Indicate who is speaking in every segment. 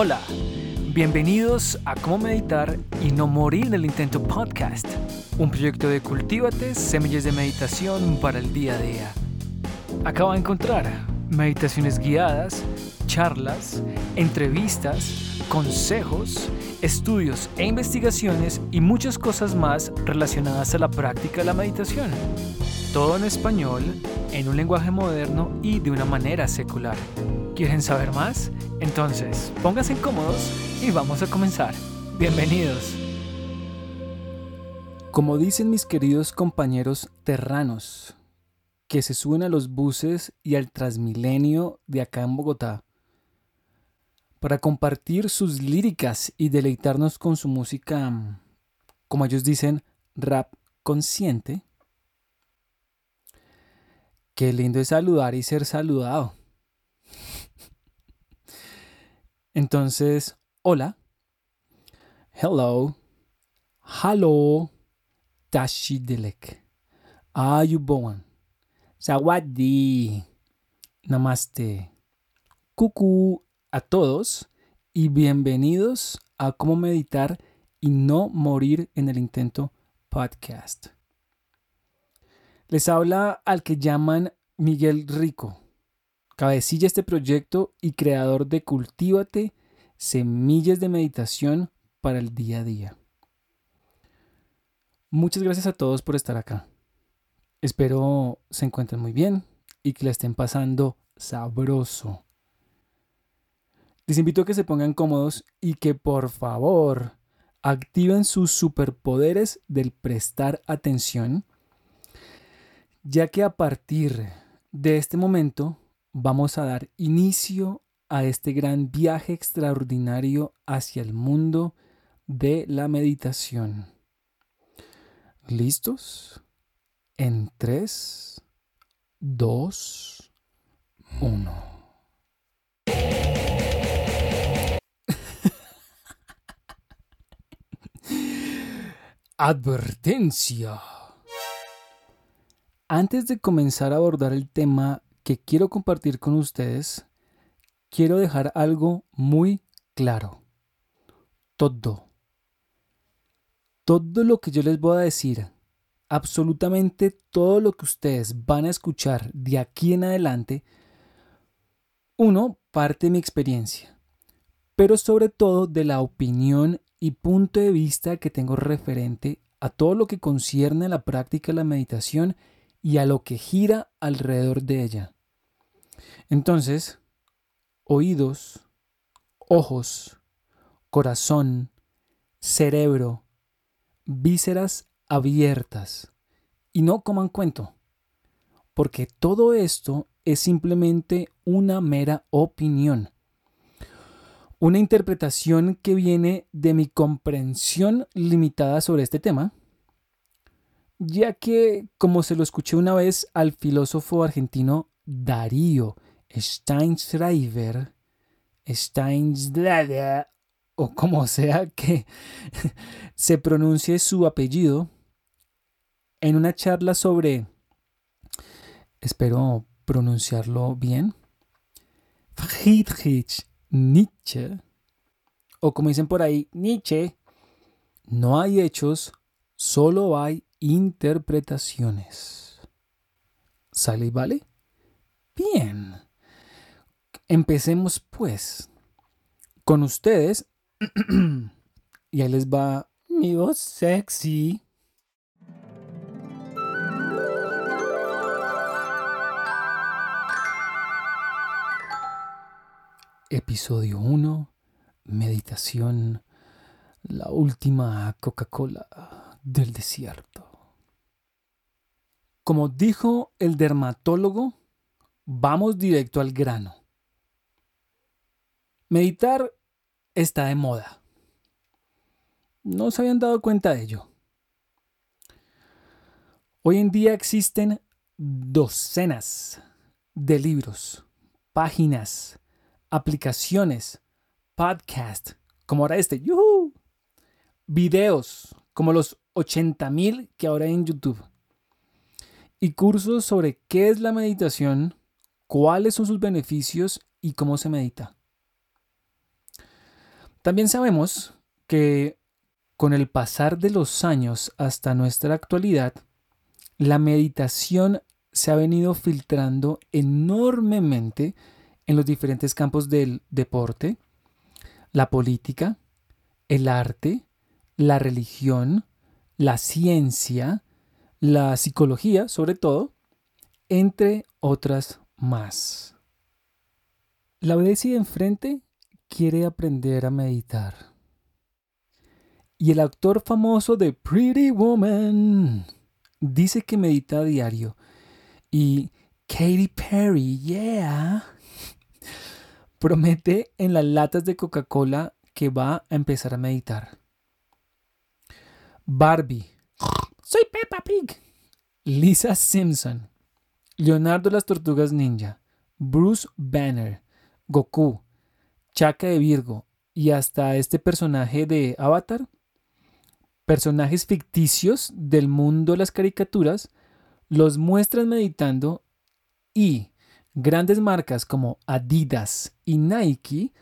Speaker 1: Hola, bienvenidos a Cómo Meditar y No Morir en el Intento Podcast, un proyecto de Cultívate, semillas de meditación para el día a día. Acaba de encontrar meditaciones guiadas, charlas, entrevistas, consejos, estudios e investigaciones y muchas cosas más relacionadas a la práctica de la meditación. Todo en español, en un lenguaje moderno y de una manera secular. ¿Quieren saber más? Entonces, pónganse cómodos y vamos a comenzar. Bienvenidos. Como dicen mis queridos compañeros terranos, que se suben a los buses y al Transmilenio de acá en Bogotá, para compartir sus líricas y deleitarnos con su música, como ellos dicen, rap consciente. Qué lindo es saludar y ser saludado. Entonces, hola, hello, hello, tashidelek, ayubowan, sawadi, namaste, cucú a todos y bienvenidos a Cómo Meditar y No Morir en el Intento podcast. Les habla al que llaman Miguel Rico, cabecilla este proyecto y creador de Cultívate, semillas de meditación para el día a día. Muchas gracias a todos por estar acá. Espero se encuentren muy bien y que la estén pasando sabroso. Les invito a que se pongan cómodos y que por favor activen sus superpoderes del prestar atención, ya que a partir de este momento vamos a dar inicio a este gran viaje extraordinario hacia el mundo de la meditación. ¿Listos? En 3, 2, 1. Advertencia. Antes de comenzar a abordar el tema que quiero compartir con ustedes, quiero dejar algo muy claro. Todo. Todo lo que yo les voy a decir, absolutamente todo lo que ustedes van a escuchar de aquí en adelante, uno, parte de mi experiencia, pero sobre todo de la opinión y punto de vista que tengo referente a todo lo que concierne a la práctica de la meditación y a lo que gira alrededor de ella. Entonces, oídos, ojos, corazón, cerebro, vísceras abiertas. Y no coman cuento, porque todo esto es simplemente una mera opinión una interpretación que viene de mi comprensión limitada sobre este tema, ya que, como se lo escuché una vez al filósofo argentino Darío Steinschreiber, Steinschreiber, o como sea que se pronuncie su apellido, en una charla sobre, espero pronunciarlo bien, Friedrich Nietzsche, o como dicen por ahí, Nietzsche, no hay hechos, solo hay interpretaciones. ¿Sale y vale? Bien. Empecemos pues con ustedes. y ahí les va mi voz sexy. Episodio 1. Meditación. La última Coca-Cola del desierto. Como dijo el dermatólogo, vamos directo al grano. Meditar está de moda. No se habían dado cuenta de ello. Hoy en día existen docenas de libros, páginas, aplicaciones, podcast, como ahora este, ¡yuhu! videos, como los 80.000 que ahora hay en YouTube, y cursos sobre qué es la meditación, cuáles son sus beneficios y cómo se medita. También sabemos que con el pasar de los años hasta nuestra actualidad, la meditación se ha venido filtrando enormemente en los diferentes campos del deporte, la política, el arte, la religión, la ciencia, la psicología sobre todo, entre otras más. La obediencia de enfrente quiere aprender a meditar. Y el actor famoso de Pretty Woman dice que medita a diario. Y Katy Perry, yeah, promete en las latas de Coca-Cola que va a empezar a meditar. Barbie, soy Peppa Pig. Lisa Simpson, Leonardo las Tortugas Ninja, Bruce Banner, Goku, Chaka de Virgo y hasta este personaje de Avatar, personajes ficticios del mundo de las caricaturas, los muestran meditando y grandes marcas como Adidas y Nike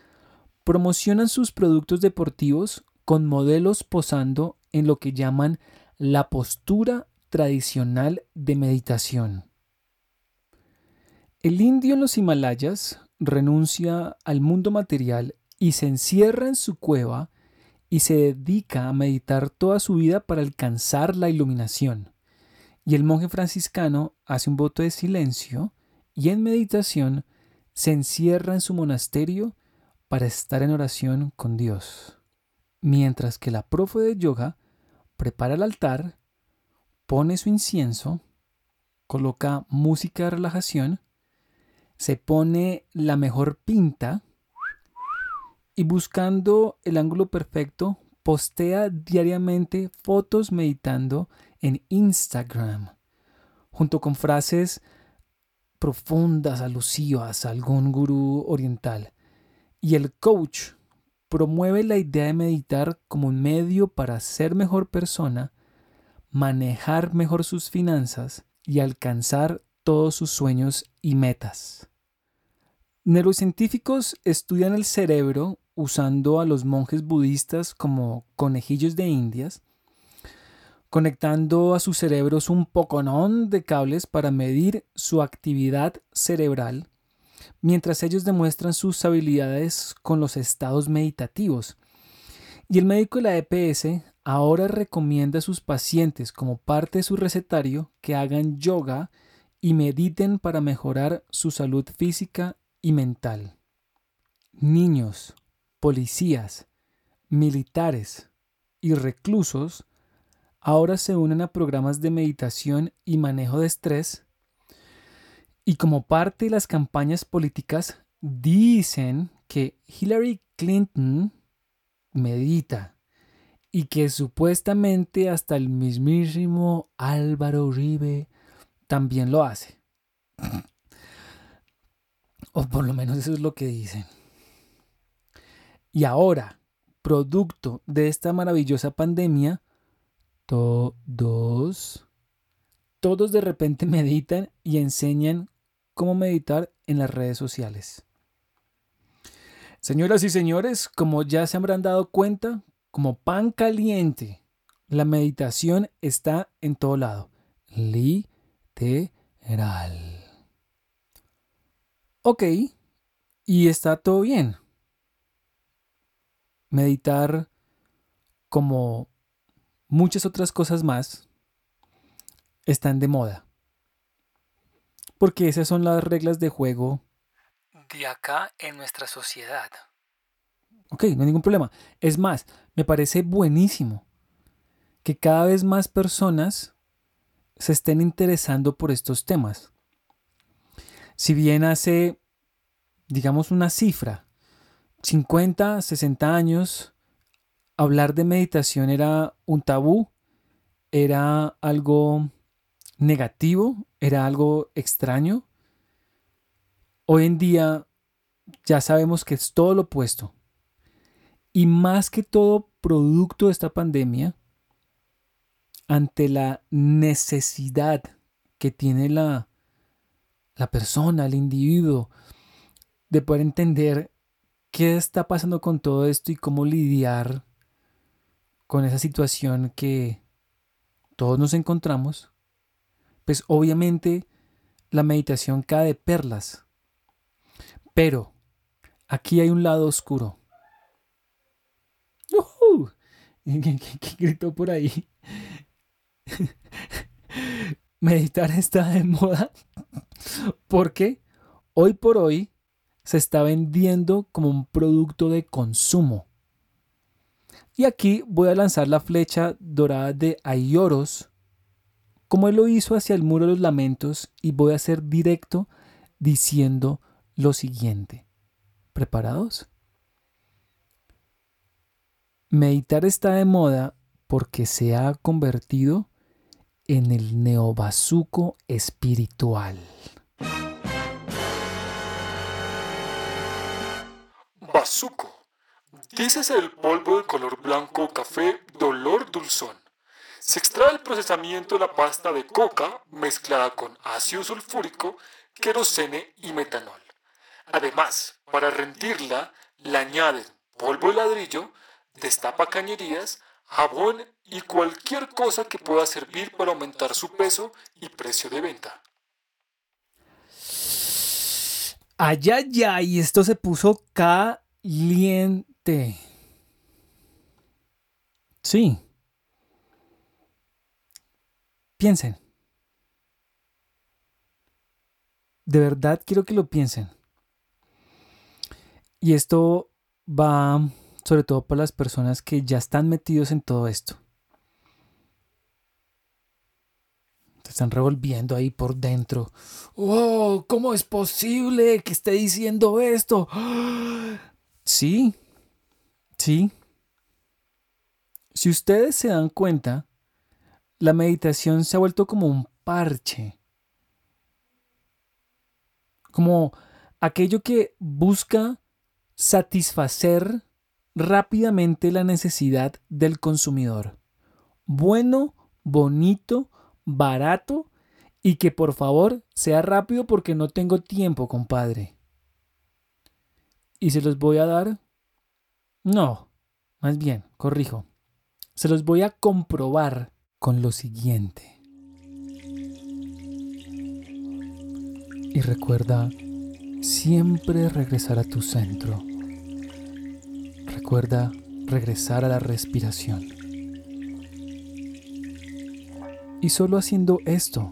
Speaker 1: promocionan sus productos deportivos con modelos posando en lo que llaman la postura tradicional de meditación. El indio en los Himalayas renuncia al mundo material y se encierra en su cueva y se dedica a meditar toda su vida para alcanzar la iluminación. Y el monje franciscano hace un voto de silencio y en meditación se encierra en su monasterio para estar en oración con Dios. Mientras que la profe de yoga prepara el altar, pone su incienso, coloca música de relajación se pone la mejor pinta y buscando el ángulo perfecto, postea diariamente fotos meditando en Instagram, junto con frases profundas, alusivas a algún gurú oriental. Y el coach promueve la idea de meditar como un medio para ser mejor persona, manejar mejor sus finanzas y alcanzar todos sus sueños y metas. Neurocientíficos estudian el cerebro usando a los monjes budistas como conejillos de indias, conectando a sus cerebros un poconón de cables para medir su actividad cerebral, mientras ellos demuestran sus habilidades con los estados meditativos. Y el médico de la EPS ahora recomienda a sus pacientes como parte de su recetario que hagan yoga y mediten para mejorar su salud física y mental. Niños, policías, militares y reclusos ahora se unen a programas de meditación y manejo de estrés y como parte de las campañas políticas dicen que Hillary Clinton medita y que supuestamente hasta el mismísimo Álvaro Uribe también lo hace. O por lo menos eso es lo que dicen. Y ahora, producto de esta maravillosa pandemia, todos, todos de repente meditan y enseñan cómo meditar en las redes sociales. Señoras y señores, como ya se habrán dado cuenta, como pan caliente, la meditación está en todo lado. Literal. Ok, y está todo bien. Meditar como muchas otras cosas más están de moda. Porque esas son las reglas de juego de acá en nuestra sociedad. Ok, no hay ningún problema. Es más, me parece buenísimo que cada vez más personas se estén interesando por estos temas. Si bien hace, digamos, una cifra, 50, 60 años, hablar de meditación era un tabú, era algo negativo, era algo extraño. Hoy en día ya sabemos que es todo lo opuesto. Y más que todo producto de esta pandemia, ante la necesidad que tiene la la persona, el individuo, de poder entender qué está pasando con todo esto y cómo lidiar con esa situación que todos nos encontramos, pues obviamente la meditación cae de perlas. Pero aquí hay un lado oscuro. ¿Qué, gritó por ahí? Meditar está de moda porque hoy por hoy se está vendiendo como un producto de consumo. Y aquí voy a lanzar la flecha dorada de Aioros, como él lo hizo hacia el muro de los lamentos, y voy a ser directo diciendo lo siguiente. ¿Preparados? Meditar está de moda porque se ha convertido en el neobazuco espiritual.
Speaker 2: Bazuco. Dices el polvo de color blanco café dolor dulzón. Se extrae el procesamiento de la pasta de coca mezclada con ácido sulfúrico, querosene y metanol. Además, para rendirla, le añaden polvo de ladrillo, destapa cañerías, jabón y cualquier cosa que pueda servir para aumentar su peso y precio de venta.
Speaker 1: Ay, ay, ay, esto se puso caliente. Sí. Piensen. De verdad quiero que lo piensen. Y esto va sobre todo para las personas que ya están metidos en todo esto. Están revolviendo ahí por dentro. ¡Oh! ¿Cómo es posible que esté diciendo esto? Sí, sí. Si ustedes se dan cuenta, la meditación se ha vuelto como un parche. Como aquello que busca satisfacer rápidamente la necesidad del consumidor. Bueno, bonito, barato y que por favor sea rápido porque no tengo tiempo, compadre. ¿Y se los voy a dar? No, más bien, corrijo. Se los voy a comprobar con lo siguiente. Y recuerda siempre regresar a tu centro. Recuerda regresar a la respiración. Y solo haciendo esto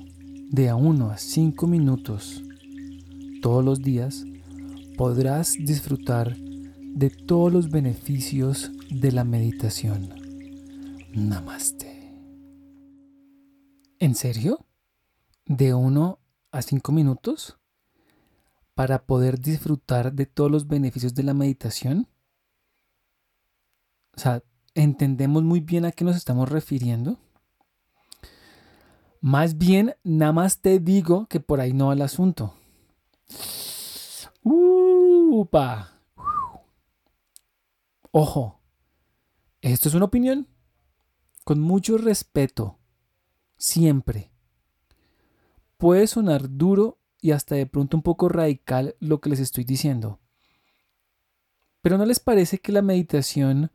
Speaker 1: de a uno a cinco minutos todos los días, podrás disfrutar de todos los beneficios de la meditación. Namaste. ¿En serio? ¿De uno a cinco minutos? ¿Para poder disfrutar de todos los beneficios de la meditación? O sea, ¿entendemos muy bien a qué nos estamos refiriendo? Más bien, nada más te digo que por ahí no va el asunto. Upa. Ojo, esto es una opinión con mucho respeto, siempre. Puede sonar duro y hasta de pronto un poco radical lo que les estoy diciendo. Pero ¿no les parece que la meditación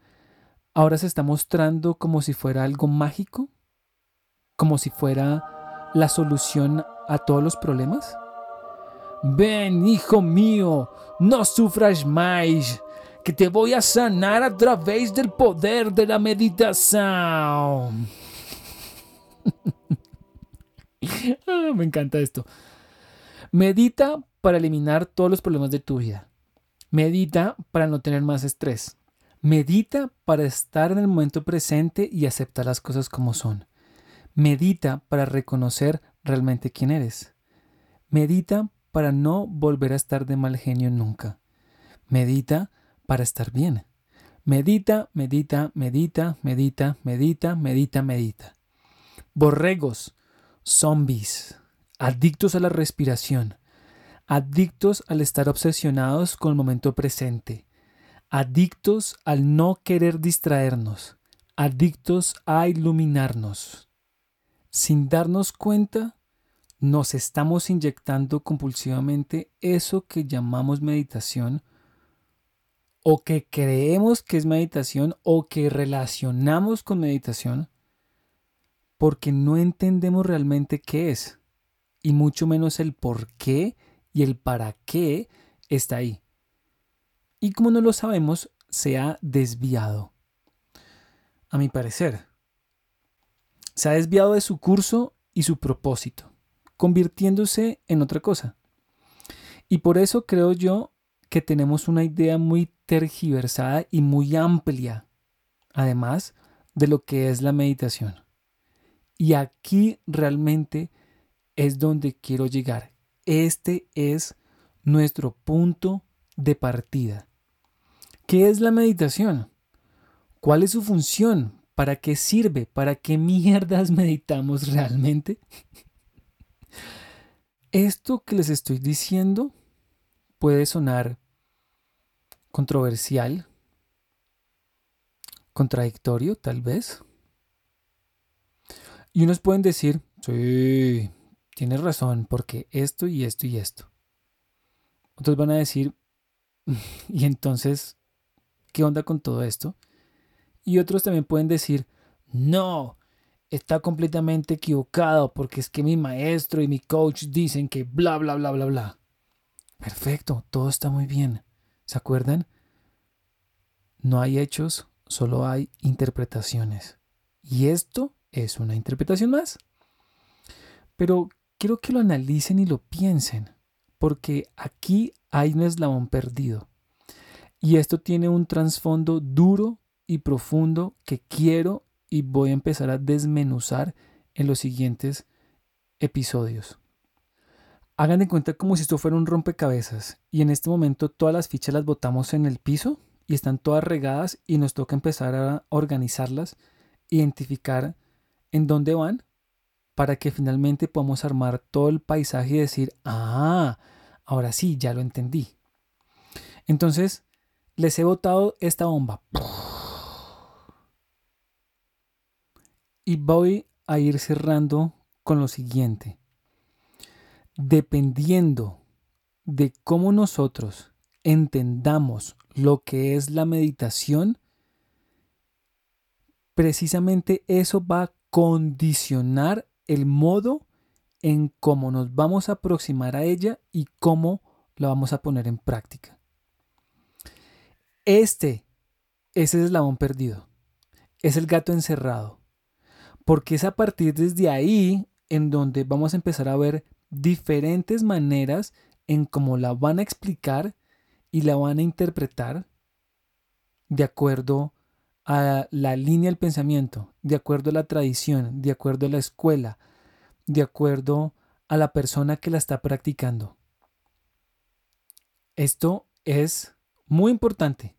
Speaker 1: ahora se está mostrando como si fuera algo mágico? ¿Como si fuera la solución a todos los problemas? Ven, hijo mío, no sufras más, que te voy a sanar a través del poder de la meditación. Ah, me encanta esto. Medita para eliminar todos los problemas de tu vida. Medita para no tener más estrés. Medita para estar en el momento presente y aceptar las cosas como son. Medita para reconocer realmente quién eres. Medita para no volver a estar de mal genio nunca. Medita para estar bien. Medita, medita, medita, medita, medita, medita, medita. Borregos, zombies, adictos a la respiración, adictos al estar obsesionados con el momento presente adictos al no querer distraernos, adictos a iluminarnos. Sin darnos cuenta, nos estamos inyectando compulsivamente eso que llamamos meditación o que creemos que es meditación o que relacionamos con meditación porque no entendemos realmente qué es y mucho menos el por qué y el para qué está ahí. Y como no lo sabemos, se ha desviado. A mi parecer, se ha desviado de su curso y su propósito, convirtiéndose en otra cosa. Y por eso creo yo que tenemos una idea muy tergiversada y muy amplia, además de lo que es la meditación. Y aquí realmente es donde quiero llegar. Este es nuestro punto de partida. ¿Qué es la meditación? ¿Cuál es su función? ¿Para qué sirve? ¿Para qué mierdas meditamos realmente? Esto que les estoy diciendo puede sonar controversial, contradictorio tal vez. Y unos pueden decir, sí, tienes razón, porque esto y esto y esto. Otros van a decir, y entonces, ¿qué onda con todo esto? Y otros también pueden decir, no, está completamente equivocado porque es que mi maestro y mi coach dicen que bla, bla, bla, bla, bla. Perfecto, todo está muy bien. ¿Se acuerdan? No hay hechos, solo hay interpretaciones. Y esto es una interpretación más. Pero quiero que lo analicen y lo piensen, porque aquí hay un eslabón perdido. Y esto tiene un trasfondo duro y profundo que quiero y voy a empezar a desmenuzar en los siguientes episodios. Hagan de cuenta como si esto fuera un rompecabezas y en este momento todas las fichas las botamos en el piso y están todas regadas y nos toca empezar a organizarlas, identificar en dónde van para que finalmente podamos armar todo el paisaje y decir, ah, ahora sí, ya lo entendí. Entonces, les he botado esta bomba. Y voy a ir cerrando con lo siguiente dependiendo de cómo nosotros entendamos lo que es la meditación, precisamente eso va a condicionar el modo en cómo nos vamos a aproximar a ella y cómo la vamos a poner en práctica. Este es el eslabón perdido, es el gato encerrado, porque es a partir desde ahí en donde vamos a empezar a ver diferentes maneras en cómo la van a explicar y la van a interpretar de acuerdo a la línea del pensamiento, de acuerdo a la tradición, de acuerdo a la escuela, de acuerdo a la persona que la está practicando. Esto es muy importante.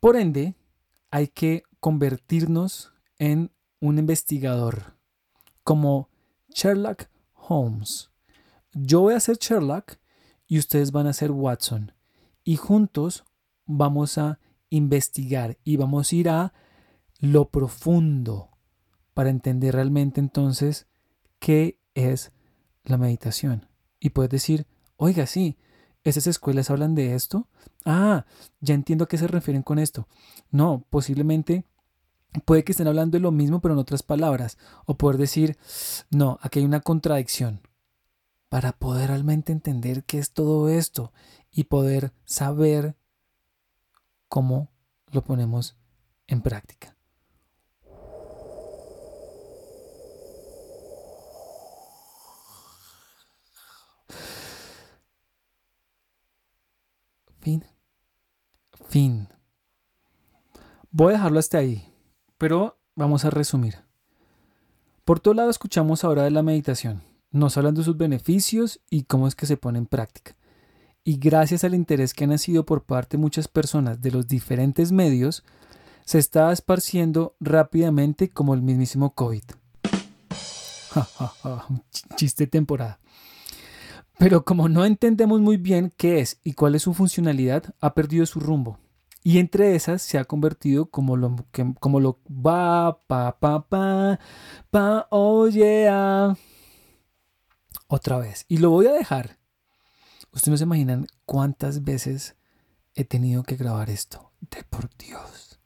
Speaker 1: Por ende, hay que convertirnos en un investigador, como Sherlock Holmes. Yo voy a ser Sherlock y ustedes van a ser Watson. Y juntos vamos a investigar y vamos a ir a lo profundo para entender realmente entonces qué es la meditación. Y puedes decir, oiga, sí, esas escuelas hablan de esto. Ah, ya entiendo a qué se refieren con esto. No, posiblemente Puede que estén hablando de lo mismo pero en otras palabras. O poder decir, no, aquí hay una contradicción. Para poder realmente entender qué es todo esto y poder saber cómo lo ponemos en práctica. Fin. Fin. Voy a dejarlo hasta ahí. Pero vamos a resumir. Por todo lado escuchamos ahora de la meditación. Nos hablan de sus beneficios y cómo es que se pone en práctica. Y gracias al interés que ha nacido por parte de muchas personas de los diferentes medios, se está esparciendo rápidamente como el mismísimo COVID. Chiste temporada. Pero como no entendemos muy bien qué es y cuál es su funcionalidad, ha perdido su rumbo. Y entre esas se ha convertido como lo, que, como lo va, pa, pa, pa, pa, oh yeah. Otra vez. Y lo voy a dejar. Ustedes no se imaginan cuántas veces he tenido que grabar esto. De por Dios.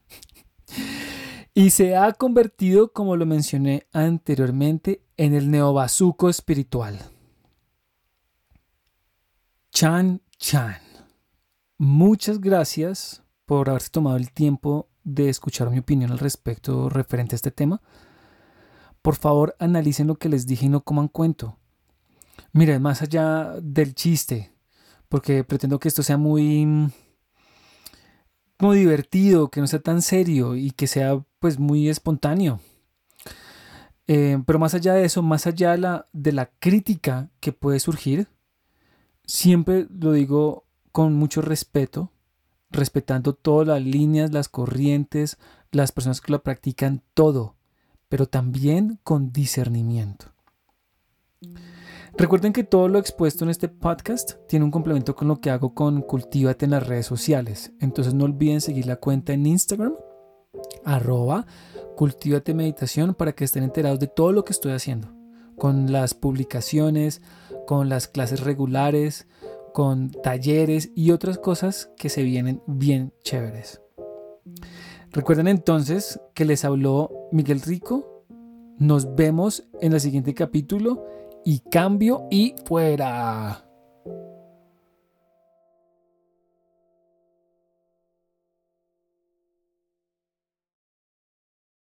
Speaker 1: y se ha convertido, como lo mencioné anteriormente, en el neobazuco espiritual. Chan Chan. Muchas gracias por haberse tomado el tiempo de escuchar mi opinión al respecto referente a este tema. Por favor, analicen lo que les dije y no coman cuento. Miren, más allá del chiste, porque pretendo que esto sea muy muy divertido, que no sea tan serio y que sea pues muy espontáneo. Eh, pero más allá de eso, más allá de la, de la crítica que puede surgir, siempre lo digo con mucho respeto, respetando todas las líneas, las corrientes, las personas que lo practican, todo, pero también con discernimiento. Recuerden que todo lo expuesto en este podcast tiene un complemento con lo que hago con Cultívate en las redes sociales. Entonces no olviden seguir la cuenta en Instagram, arroba Cultívate Meditación, para que estén enterados de todo lo que estoy haciendo. Con las publicaciones, con las clases regulares, con talleres y otras cosas que se vienen bien chéveres. Recuerden entonces que les habló Miguel Rico. Nos vemos en el siguiente capítulo y cambio y fuera.